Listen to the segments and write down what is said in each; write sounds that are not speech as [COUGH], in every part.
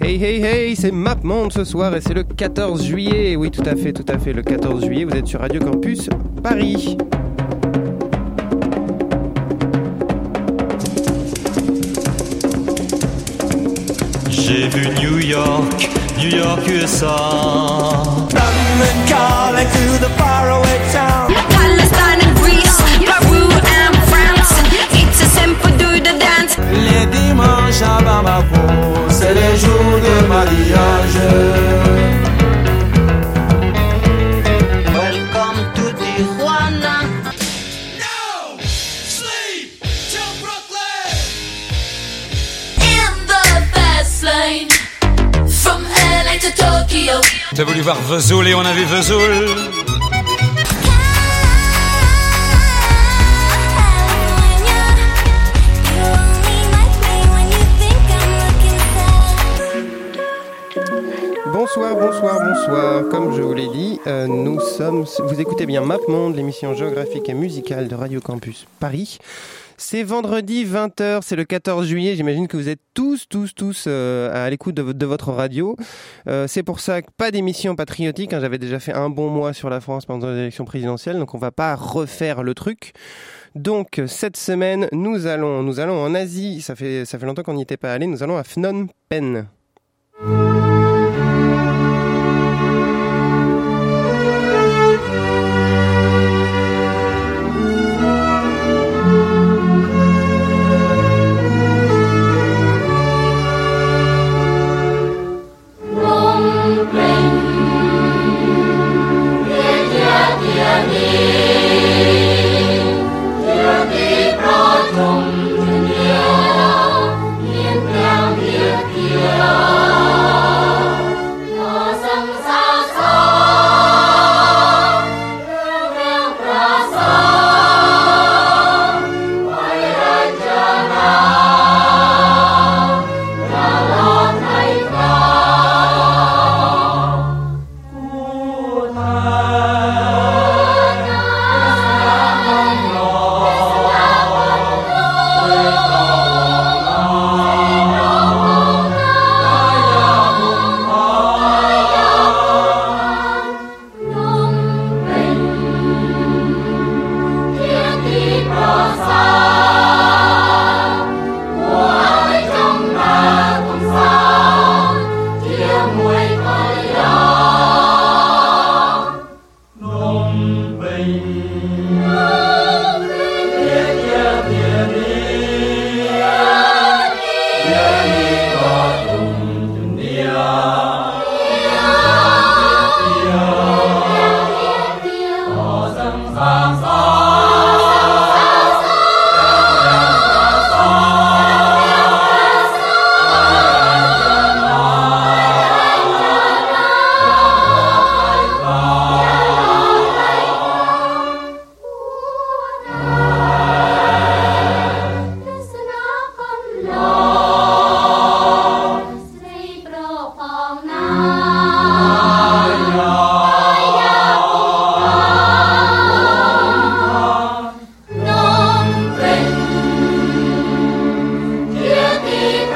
Hey hey hey, c'est MapMonde ce soir et c'est le 14 juillet. Oui, tout à fait, tout à fait, le 14 juillet, vous êtes sur Radio Campus Paris. J'ai vu New York, New York USA. Les dimanches à Bamako, c'est les jours de mariage. Welcome to Tijuana. In the fast lane. From LA to Tokyo. T'as voulu voir Vesoul et on a vu Vesoul. Vous écoutez bien MapMonde, l'émission géographique et musicale de Radio Campus Paris. C'est vendredi 20h, c'est le 14 juillet. J'imagine que vous êtes tous, tous, tous euh, à l'écoute de votre radio. Euh, c'est pour ça que pas d'émission patriotique. hein. J'avais déjà fait un bon mois sur la France pendant les élections présidentielles, donc on va pas refaire le truc. Donc cette semaine, nous allons, nous allons en Asie. Ça fait, ça fait longtemps qu'on n'y était pas allé. Nous allons à Phnom Penh.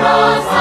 cross.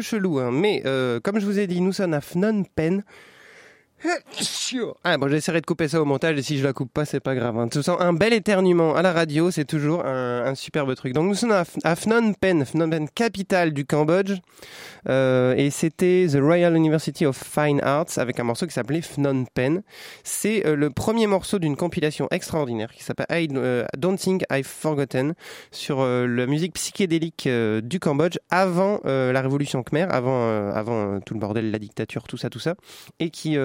Chelou, hein, mais euh, comme je vous ai dit, nous sommes à Phnom Penh. Ah bon, j'essaierai de couper ça au montage et si je la coupe pas, c'est pas grave. Hein. Tu sens un bel éternuement à la radio, c'est toujours un, superbe truc. Donc nous sommes à, à Phnom Penh, Phnom Penh, capitale du Cambodge, Euh, et c'était The Royal University of Fine Arts avec un morceau qui s'appelait Phnom Penh. C'est euh, le premier morceau d'une compilation extraordinaire qui s'appelle I euh, Don't Think I've Forgotten sur la musique psychédélique du Cambodge avant la révolution khmer, avant, avant tout le bordel, la dictature, tout ça, tout ça, et qui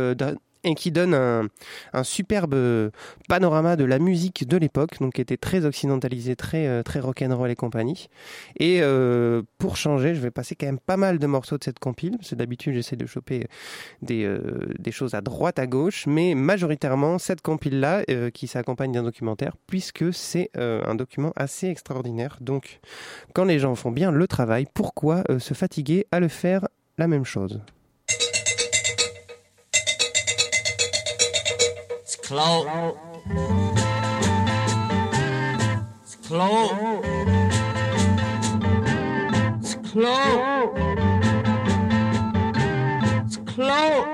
et qui donne un, superbe euh, panorama de la musique de l'époque, donc qui était très occidentalisée, très euh, très rock'n'roll et compagnie. Et euh, pour changer, je vais passer quand même pas mal de morceaux de cette compile, parce que d'habitude j'essaie de choper des, choses à droite, à gauche, mais majoritairement cette compile-là euh, qui s'accompagne d'un documentaire, puisque c'est un document assez extraordinaire. Donc quand les gens font bien le travail, pourquoi se fatiguer à le faire la même chose? close. It's close. It's close. It's clout.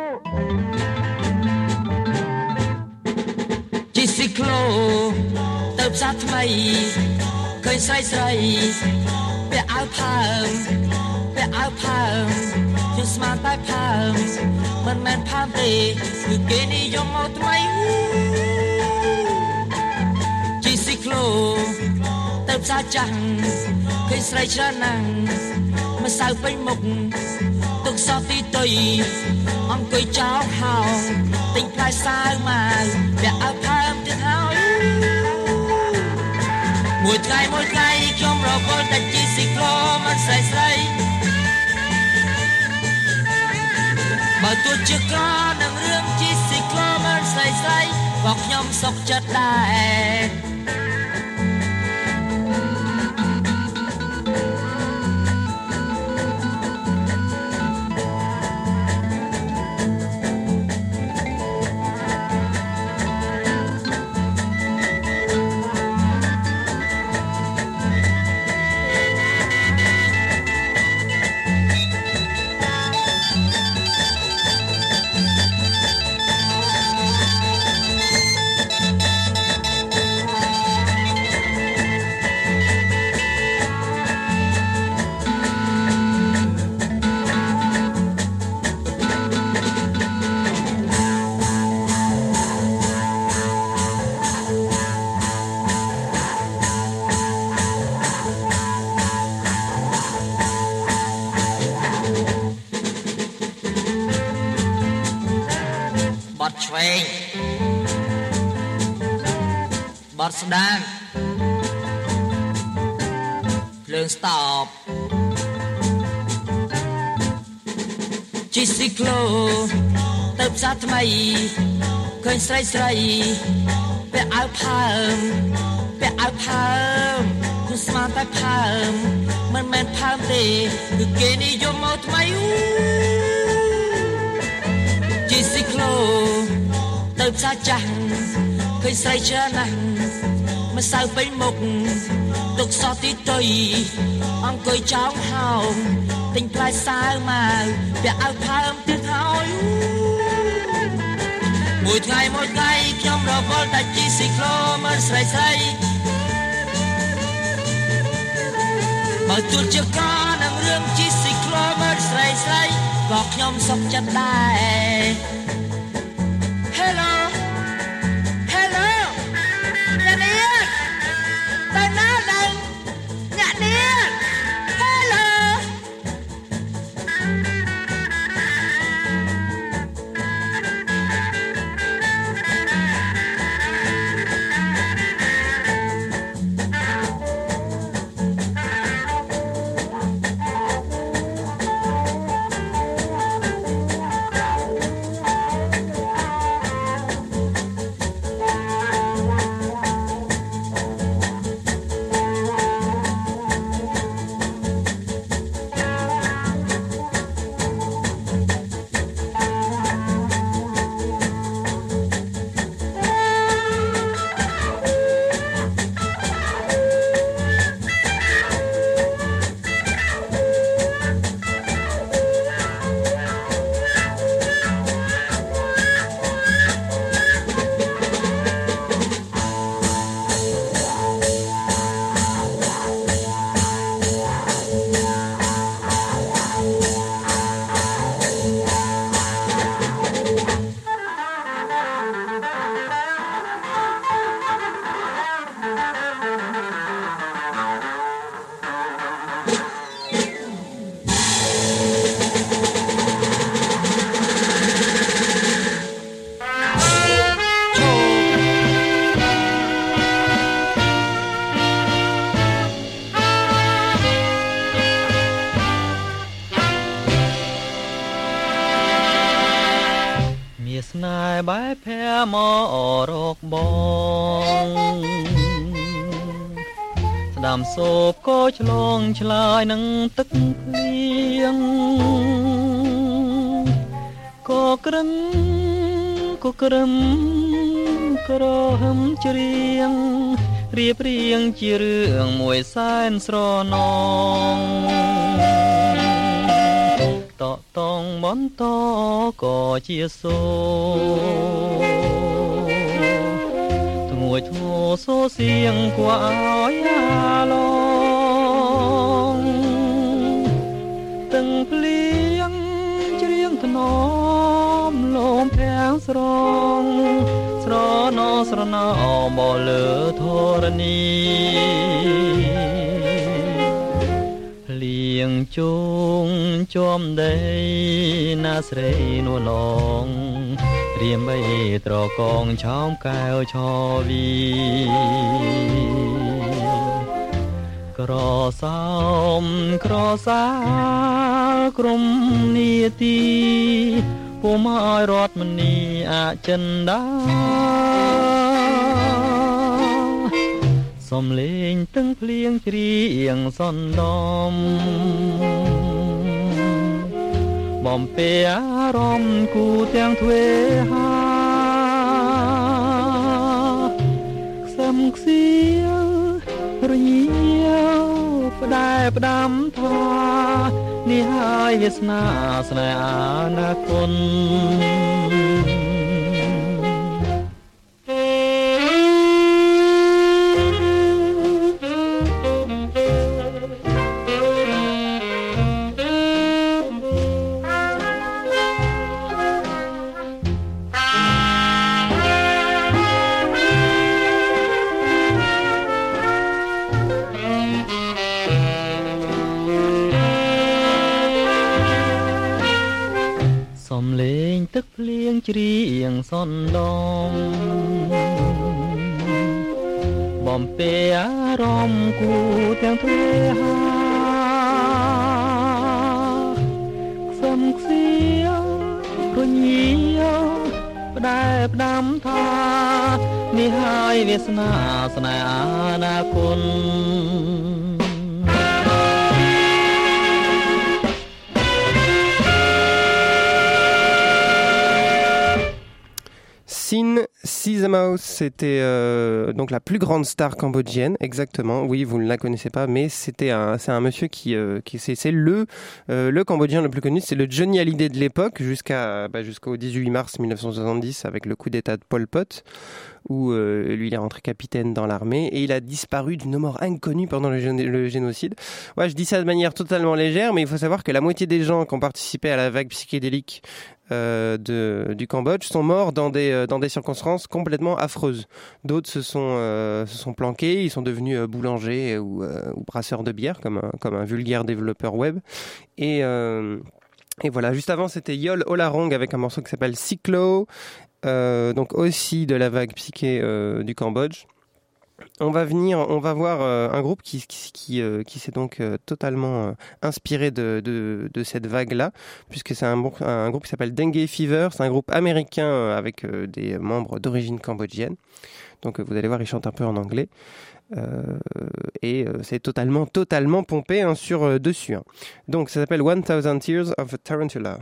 out of ទៅផ្សារថ្មីឃើញស្រីស្រីពាក់អាវផើមពាក់អាវផើម ជាស្មានតែផើងមិនមែនផើងទេគឺគេនិយមមកថ្មីជីស៊ីក្លូទៅផ្សារចាស់ឃើញស្រីច្រើនណាស់ម្សៅពេញមុខទុកសោះទីតុយអង្គុយចោលហោងទិញផ្លែសាវមកពាក់អាវផើងទៀតហើយមួយថ្ងៃមួយថ្ងៃខ្ញុំរវល់តែជីស៊ីក្លូមិនស្រីស្រី បើទោះជាក្រនឹងរឿងជីស៊ីក្លូមិនស្រីស្រីក៏ខ្ញុំសុខចិត្តដែរ ជីស៊ីក្លូទៅផ្សារថ្មីឃើញស្រីស្រីពាក់អាវផើមពាក់អាវផើមគឺស្មានតែផើមមិនមែនផើមទេគឺគេនិយមមកថ្មីអូជីស៊ីក្លូទៅផ្សារចាស់ឃើញស្រីច្រើនណាស់ម្សៅពេញមុខទុកសោះទីតុយអង្គុយចោងហោង ទិញផ្លែសាវមកពាក់អាវផើមទៀតហើយមួយថ្ងៃមួយថ្ងៃខ្ញុំរវល់តែជីស៊ីក្លូមើលស្រីស្រីបើទោះជាកនឹងរឿងជីស៊ីក្លូមើលស្រីស្រីក៏ខ្ញុំសុខចិត្តដែរ ក៏ក្រឹមក្រហឹមច្រៀងរៀបរៀងជារឿងមួយសែនស្រណងតកតងបន្តក៏ជាសូធ្ងួយធ្ងោសូសៀងគួរឲ្យអាឡងទាំងភ្លៀងច្រៀងថ្នម លំភាំងស្រង ស្រណោស្រណោបលើធរណីភ្លៀងជុងជាប់ដីណាស្រីនួនឡងត្រៀមបីត្រកងឆោមកែវឆវីក្រសោមក្រសាលក្រុមនីតិ ពុំឲ្យរត់មនីអចិន្តាសំលេងទាំងភ្លៀងច្រៀងសន្ដំបំពេអារម្មណ៍គូទាំងទ្វេហាខ្សឹមខ្សៀវរញៀវផ្ដែផ្ដាំថ្វា នេះហើយវាសនាស្នេហ៍អនាគតសំ ងទឹកភ្លៀងច្រៀងសន្ដំបំពេអារម្មណ៍គូទាំងទ្វេហាខ្សឹមខ្សៀវរញៀវផ្ដែផ្ដាំថានេះហើយវាសនាស្នេហ៍អនាគត Sin Sisamaus, c'était euh, donc la plus grande star cambodgienne, exactement. Oui, vous ne la connaissez pas, mais c'était un, c'est un monsieur qui, euh, qui c'est, c'est le, euh, le Cambodgien le plus connu. C'est le Johnny Hallyday de l'époque, jusqu'à, bah, jusqu'au 18 mars 1970 avec le coup d'État de Pol Pot, où lui il est rentré capitaine dans l'armée et il a disparu d'une mort inconnue pendant le, le génocide. Ouais, je dis ça de manière totalement légère, mais il faut savoir que la moitié des gens qui ont participé à la vague psychédélique euh, de, du Cambodge sont morts dans des, euh, dans des circonstances complètement affreuses. D'autres se sont, euh, se sont planqués, ils sont devenus boulangers ou, ou brasseurs de bière, comme un, comme un vulgaire développeur web. Et, et voilà, juste avant, c'était Yol Olarong avec un morceau qui s'appelle Cyclo, donc aussi de la vague psyché du Cambodge. On va venir, on va voir euh, un groupe qui, euh, s'est donc euh, totalement inspiré de, cette vague-là, puisque c'est un, groupe qui s'appelle Dengue Fever. C'est un groupe américain avec des membres d'origine cambodgienne. Donc vous allez voir, ils chantent un peu en anglais. Et c'est totalement, totalement pompé hein, sur dessus. hein. Donc ça s'appelle 1000 Tears of a Tarantula.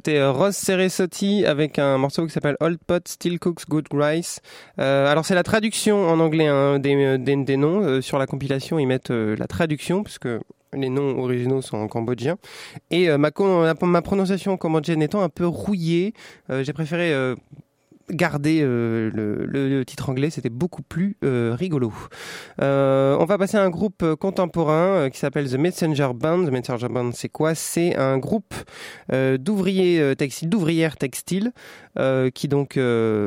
C'était euh, Ross Ceresotti avec un morceau qui s'appelle Old Pot Still Cooks Good Rice. Euh, alors c'est la traduction en anglais hein, des, des, des noms. Euh, sur la compilation, ils mettent euh, la traduction puisque les noms originaux sont en cambodgien. Et euh, ma, ma, prononciation cambodgienne étant un peu rouillée, euh, j'ai préféré euh, garder euh, le, titre anglais. C'était beaucoup plus euh, rigolo. Euh, on va passer à un groupe contemporain qui s'appelle The Messenger Band. The Messenger Band, c'est quoi? C'est un groupe d'ouvriers textiles, d'ouvrières textiles, qui donc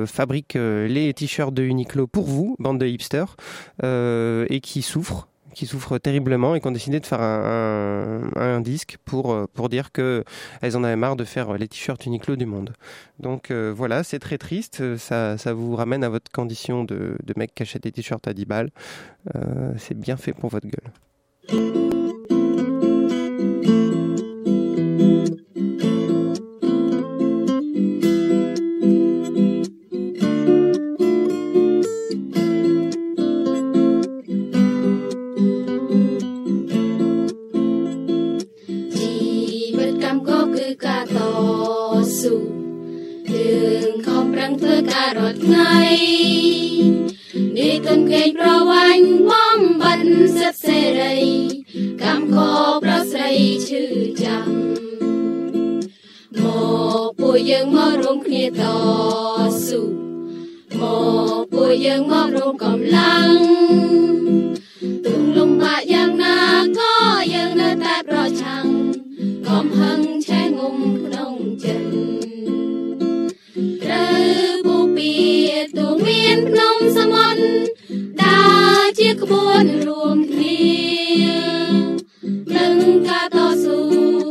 fabriquent euh, les t-shirts de Uniqlo pour vous, bande de hipsters, et qui souffrent qui souffrent terriblement et qui ont décidé de faire un, disque pour, euh, pour dire que elles en avaient marre de faire les t-shirts Uniqlo du monde. Donc euh, voilà, c'est très triste, euh, ça, ça vous ramène à votre condition de, de mec qui achète des t-shirts à 10 balles. Euh, c'est bien fait pour votre gueule. យើងខំប្រឹងធ្វើការរាល់ថ្ងៃនេះទុនគេប្រវាញ់បំបិនសិទ្ធសេរីកម្មខប្រស្រីឈឺចាំមកពួកយើងមករួមគ្នាតស៊ូមកពួកយើងមករួមកម្លាំងទុំលំបាកយ៉ាងណា ភ្នំសមុទ្រដើរជាក្បួនរួមគ្នានឹងការតស៊ូ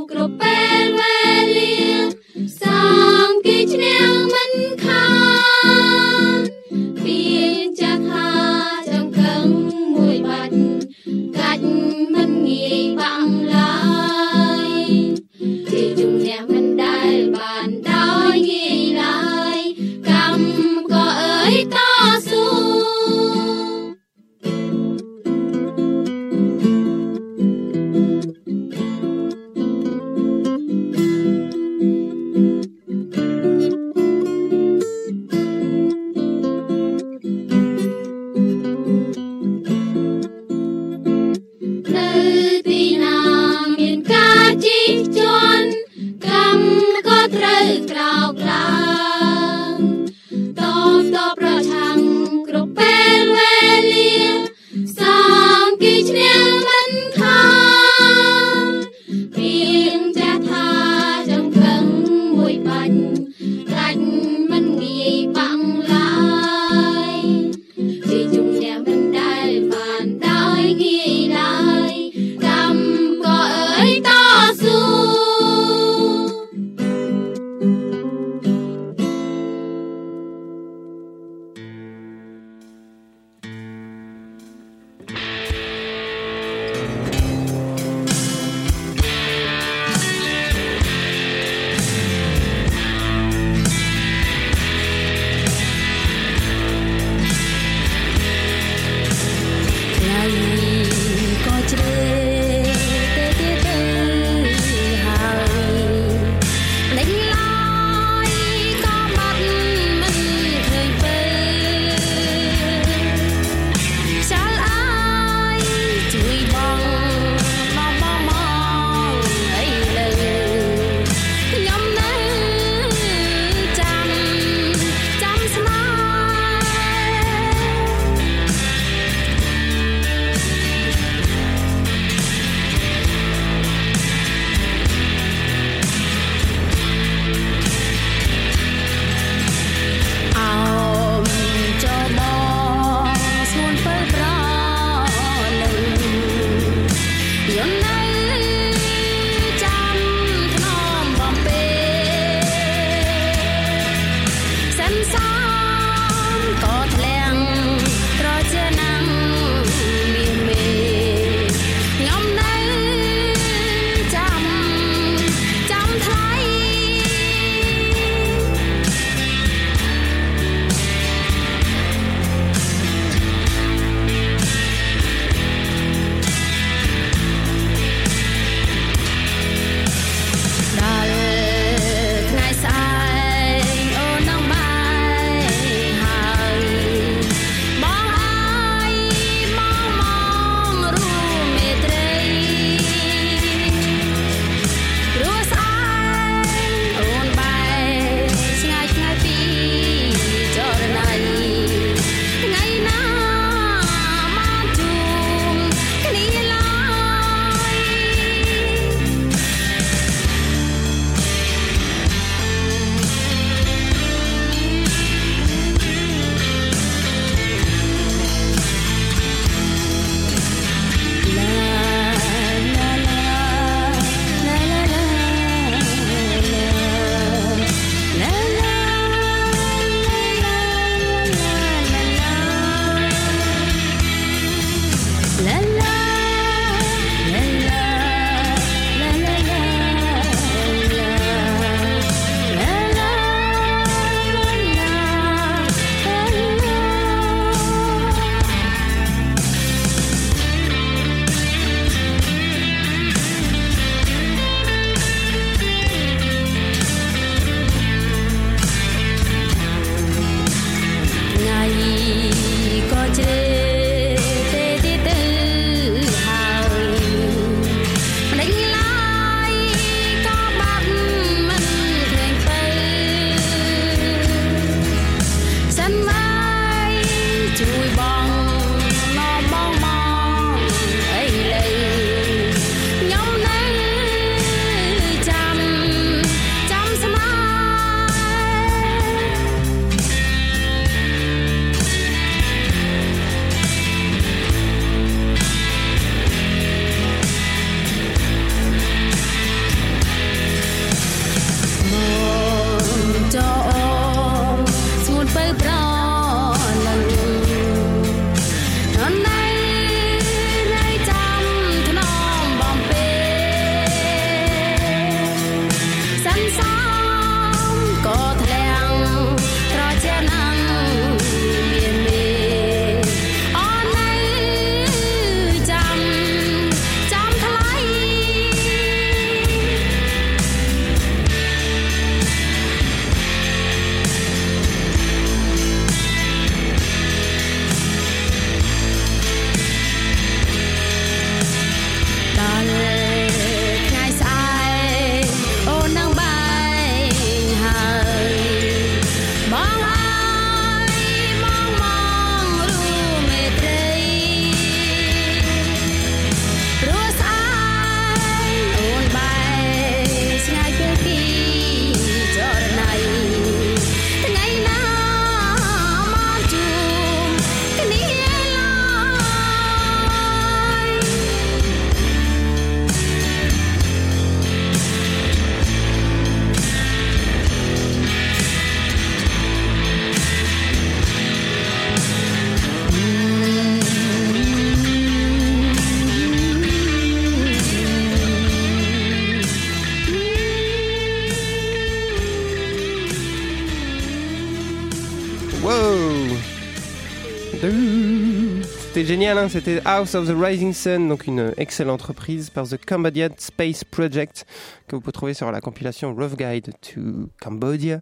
C'était génial, hein c'était House of the Rising Sun, donc une excellente reprise par The Cambodian Space Project que vous pouvez trouver sur la compilation Rough Guide to Cambodia,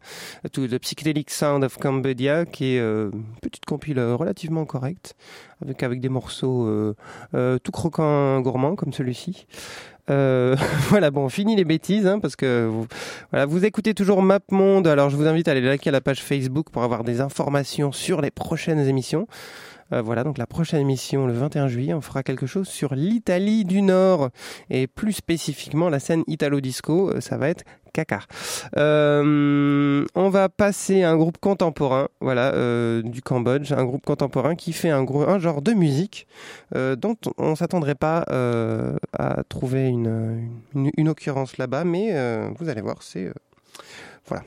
to the Psychedelic Sound of Cambodia, qui est euh, une petite compile euh, relativement correcte, avec, avec des morceaux euh, euh, tout croquants gourmands comme celui-ci. Euh, [LAUGHS] voilà, bon, fini les bêtises, hein, parce que vous, voilà, vous écoutez toujours Map Monde. Alors, je vous invite à aller liker la page Facebook pour avoir des informations sur les prochaines émissions. Euh, voilà, donc la prochaine émission, le 21 juillet, on fera quelque chose sur l'Italie du Nord et plus spécifiquement la scène Italo-Disco. euh, Ça va être caca. Euh, on va passer à un groupe contemporain, voilà, du Cambodge, un groupe contemporain qui fait un, genre de musique dont on s'attendrait pas à trouver une, occurrence là-bas, mais vous allez voir, c'est voilà.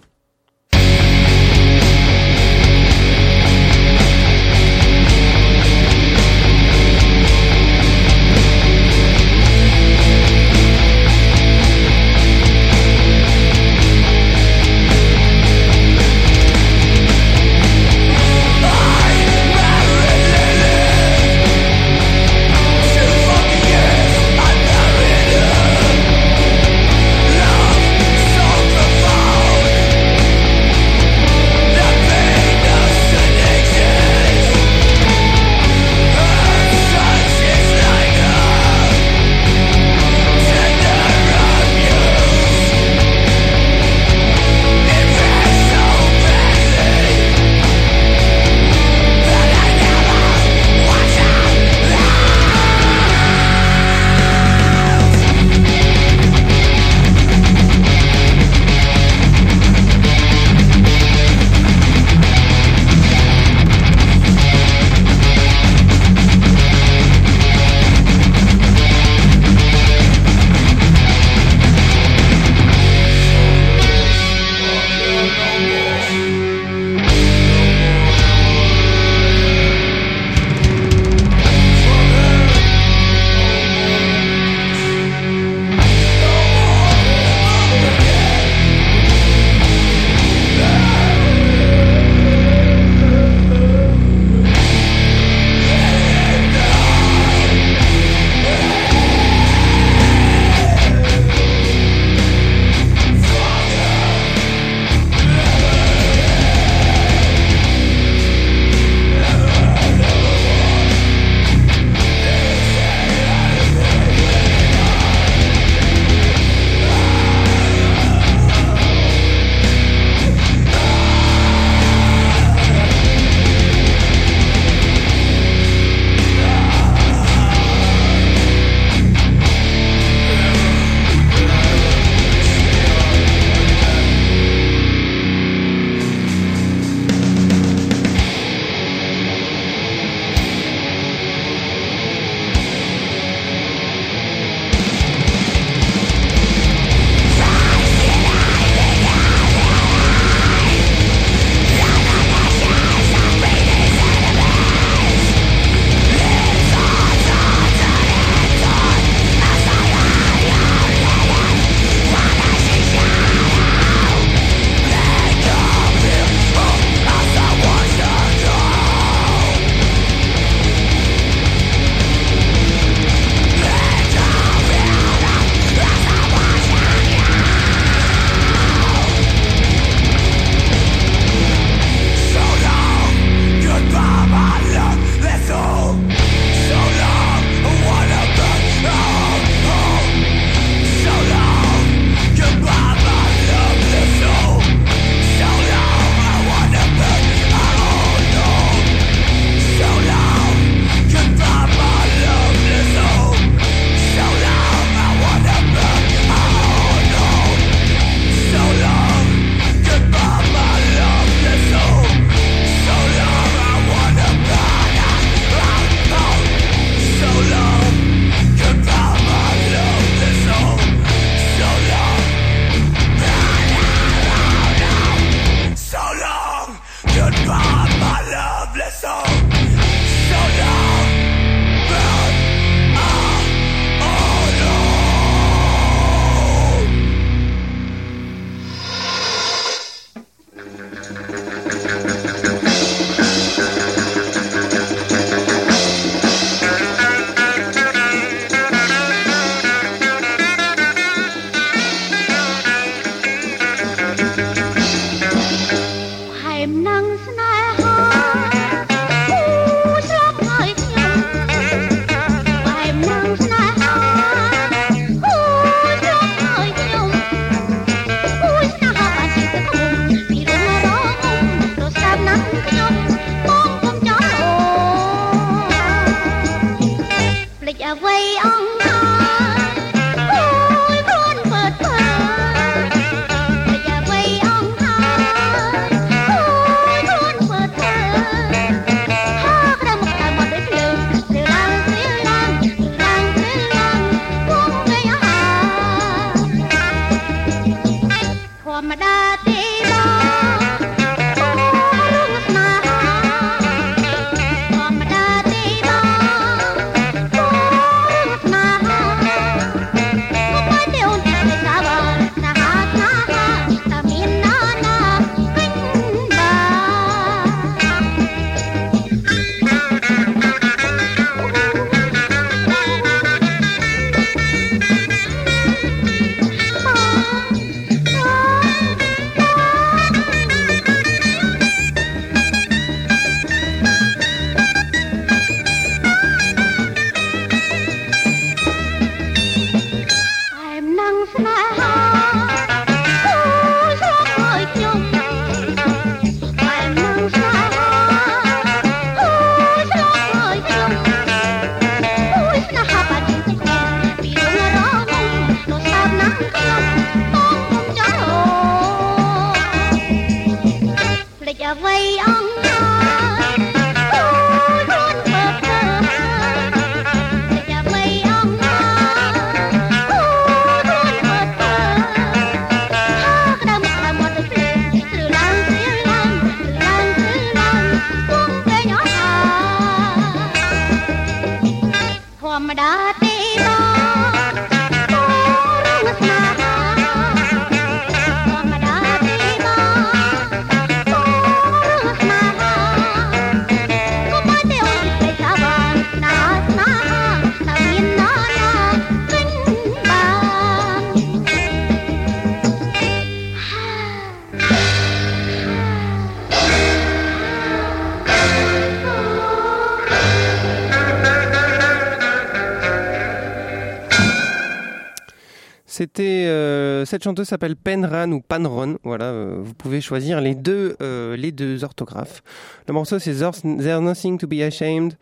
cette chanteuse s'appelle Penran ou Panron. Voilà, euh, vous pouvez choisir les deux, euh, les deux orthographes. Le morceau, c'est There's Nothing to Be Ashamed.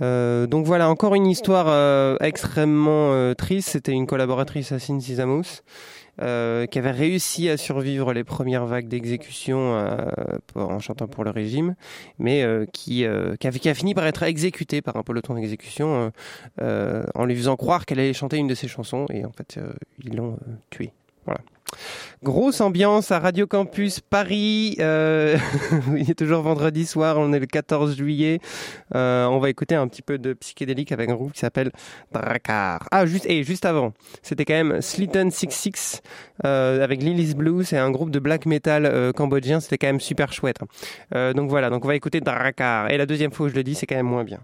Euh, donc voilà, encore une histoire extrêmement triste. C'était une collaboratrice à Sinsisamus euh, qui avait réussi à survivre les premières vagues d'exécution en chantant pour le régime, mais qui, a, fini par être exécutée par un peloton d'exécution en lui faisant croire qu'elle allait chanter une de ses chansons, et en fait, ils l'ont tuée. Grosse ambiance à Radio Campus Paris. Euh, [LAUGHS] Il est toujours vendredi soir, on est le 14 juillet. Euh, on va écouter un petit peu de psychédélique avec un groupe qui s'appelle Dracar. Ah, juste, et juste avant, c'était quand même Slitten 66 euh, avec Lily's Blue. C'est un groupe de black metal euh, cambodgien. C'était quand même super chouette. Hein. donc voilà, donc on va écouter Dracar. Et la deuxième fois où je le dis, c'est quand même moins bien.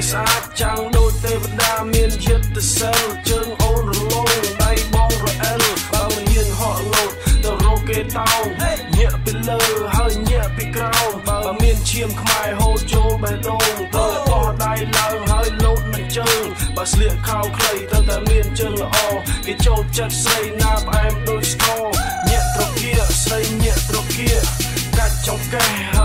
យស្អាតចាំងដូចទេវតាមានយន្តសិលជើងអូនរលោងដៃបងរអិលបើមិនហ៊ានហក់លោតទៅរកគេតោងញាក់ពីលើហើយញាក់ពីក្រោមបើមានឈាមខ្មែរហូរចូលបេះដូងទៅបោះដៃឡើងហើយលោតមិនជើងបើស្លៀកខោខ្លីទៅតែមានជើងល្អគេចូលចិត្តស្រីណាផ្អែមដូចស្គរញាក់ត្រគាស្រីញាក់ត្រគាកាច់ចង្កេះ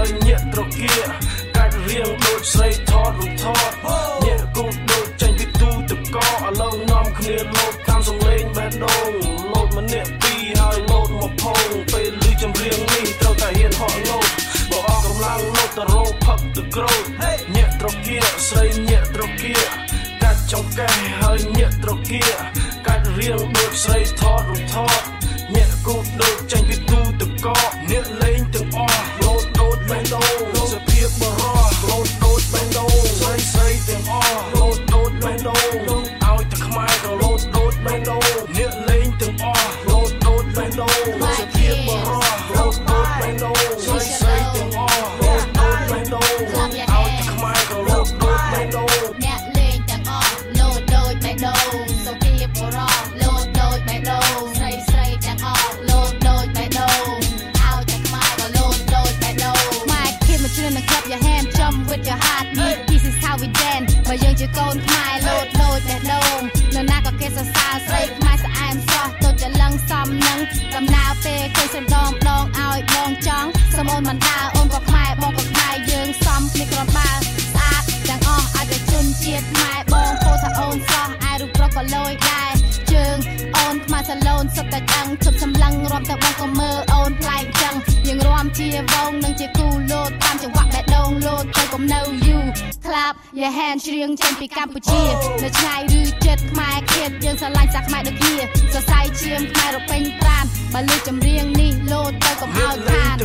ប់តែកាំងឈប់សម្លឹងរាប់តែបងក៏មើលអូនប្លែកចឹងយើងរំជាវងនឹងជាគូលោតតាមចង្វាក់បេះដូងលោតទៅកុំនៅយូរ Clap your hand ច្រៀងចេញពីកម្ពុជា នៅឆ្ងាយឬជិតខ្មែរគិតយើងស្រឡាញ់សាខ្មែរដូចគ្នាសរសៃឈាមខ្មែររពេញប្រានបើលើចម្រៀងនេះលោតទៅកុំឲ្យខាន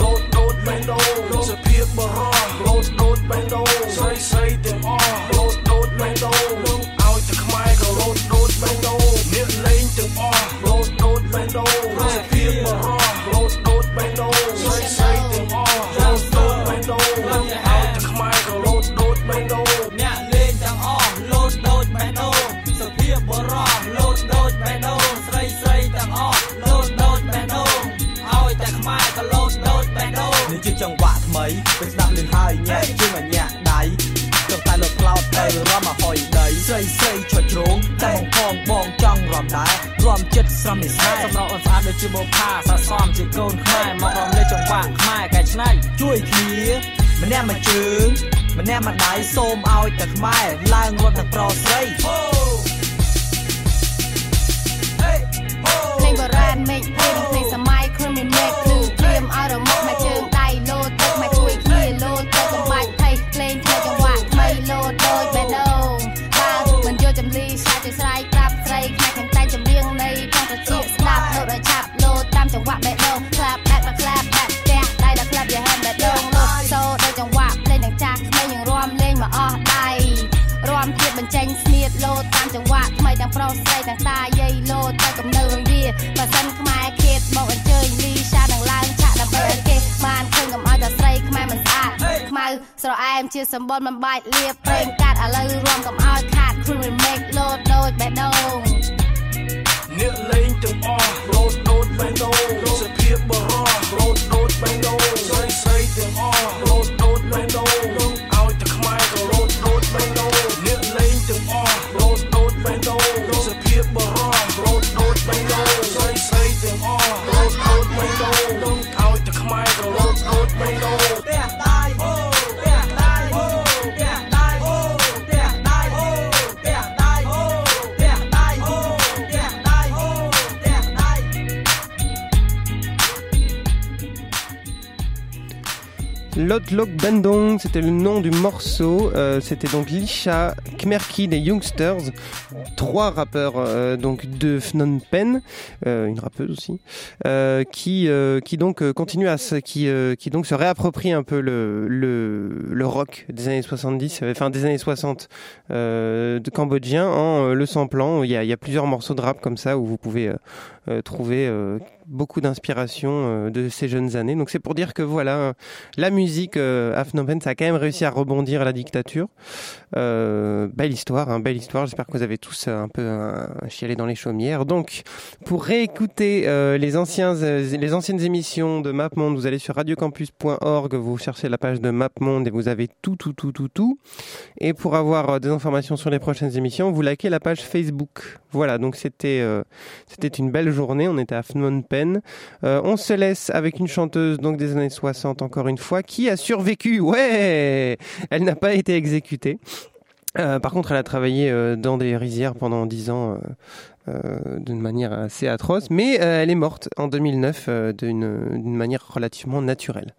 លោតដូតបេះដូងលោតសភាពបរោះលោតដូតបេះដូងស្រីស្រីទាំងអស់លោតដូតបេះដូងឲ្យតែខ្មែរក៏លោតដូតបេះដូង អ្នកលេងទាំងអស់លោតដូតបេះដូងសភាពបរោះលោតដូតបេះដូងស្រីស្រីទាំងអស់លោតដូតបេះដូងឲ្យតែខ្មែរក៏លោតដូតបេះដូងអ្នកលេងទាំងអស់លោតដូចបេះដូងសុភាពបរោះលោតដូចបេះដូងស្រីស្រីទាំងអស់លោតដូចបេះដូងឲ្យតែខ្មែរក៏លោតដូចបេះដូងនេះជាចង្វាក់ថ្មី ចង់រំដែររំចិត្តស្រមនិស្នេហ៍សម្រាប់អូនស្អាតដូចជាបូផាស័សមជាកូនខ្មែរមករំលេចចង្វាក់ខ្មែរកែច្នៃជួយគ្នាម្នាក់មួយជើងម្នាក់មួយដៃសូមឲ្យតែខ្មែរឡើងរត់ទាំងប្រុសស្រីភ្លេងបុរាណមេឃព្រាមភ្លេងសម័យគ្រឿងមានមេឃភ្លឺព្រាមឲ្យរ ប្រុសស្រីទាំងតាយាយលោតទៅកំនៅរវាបើសិនខ្មែរឃាតមកអញ្ជើញលីសានឹងឡើងឆាក់ដើម្បីឲ្យគេបានឃើញកុំឲ្យតែស្រីខ្មែរមិនស្អាតខ្មៅស្រអែមជាសម្បល់មិនបាច់លៀបប្រេងកាត់ឥឡូវរួមកុំឲ្យខាតគ្រឿង remake លោតដូចបេះដូងអ្នកលេងទាំងអស់លោតដូតបេះដូងសភាពបរោះលោតដូតបេះដូងស្រីស្រីទាំងអស់លោតដូតបេះដូងឲ្យតែខ្មែរក៏លោតដូតបេះដូងអ្នកលេងទាំងអស់លោត bang on, disappear but run, blow, blow, bang on, say, say them all. Lotlok Bandung, c'était le nom du morceau. Euh, c'était donc Lisha, Kmerkid et Youngsters, trois rappeurs euh, donc de Phnom Penh, euh, une rappeuse aussi, euh, qui euh, qui donc euh, continue à se, qui qui donc se réapproprie un peu le le, le rock des années 70, euh, enfin des années 60 euh, de cambodgien en le samplant. Il y a il y a plusieurs morceaux de rap comme ça où vous pouvez trouver euh, beaucoup d'inspiration euh, de ces jeunes années. Donc c'est pour dire que voilà, la musique euh, ça a quand même réussi à rebondir à la dictature. Euh, belle histoire, hein, belle histoire. J'espère que vous avez tous euh, un peu euh, chialé dans les chaumières. Donc, pour réécouter euh, les anciens, euh, les anciennes émissions de MapMonde, vous allez sur radiocampus.org, vous cherchez la page de MapMonde et vous avez tout, tout, tout, tout, tout. Et pour avoir euh, des informations sur les prochaines émissions, vous likez la page Facebook. Voilà, donc c'était euh, c'était une belle journée. On était à Phnom Penh. Euh, on se laisse avec une chanteuse donc des années 60 encore une fois qui a survécu. Ouais, elle n'a pas été exécutée. Euh, par contre, elle a travaillé euh, dans des rizières pendant 10 ans d'une manière assez atroce, mais elle est morte en 2009 euh, d'une manière relativement naturelle.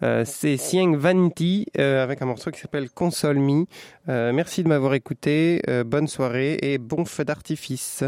C'est Sieng Vanity avec un morceau qui s'appelle Console Me. Merci de m'avoir écouté, bonne soirée et bon feu d'artifice.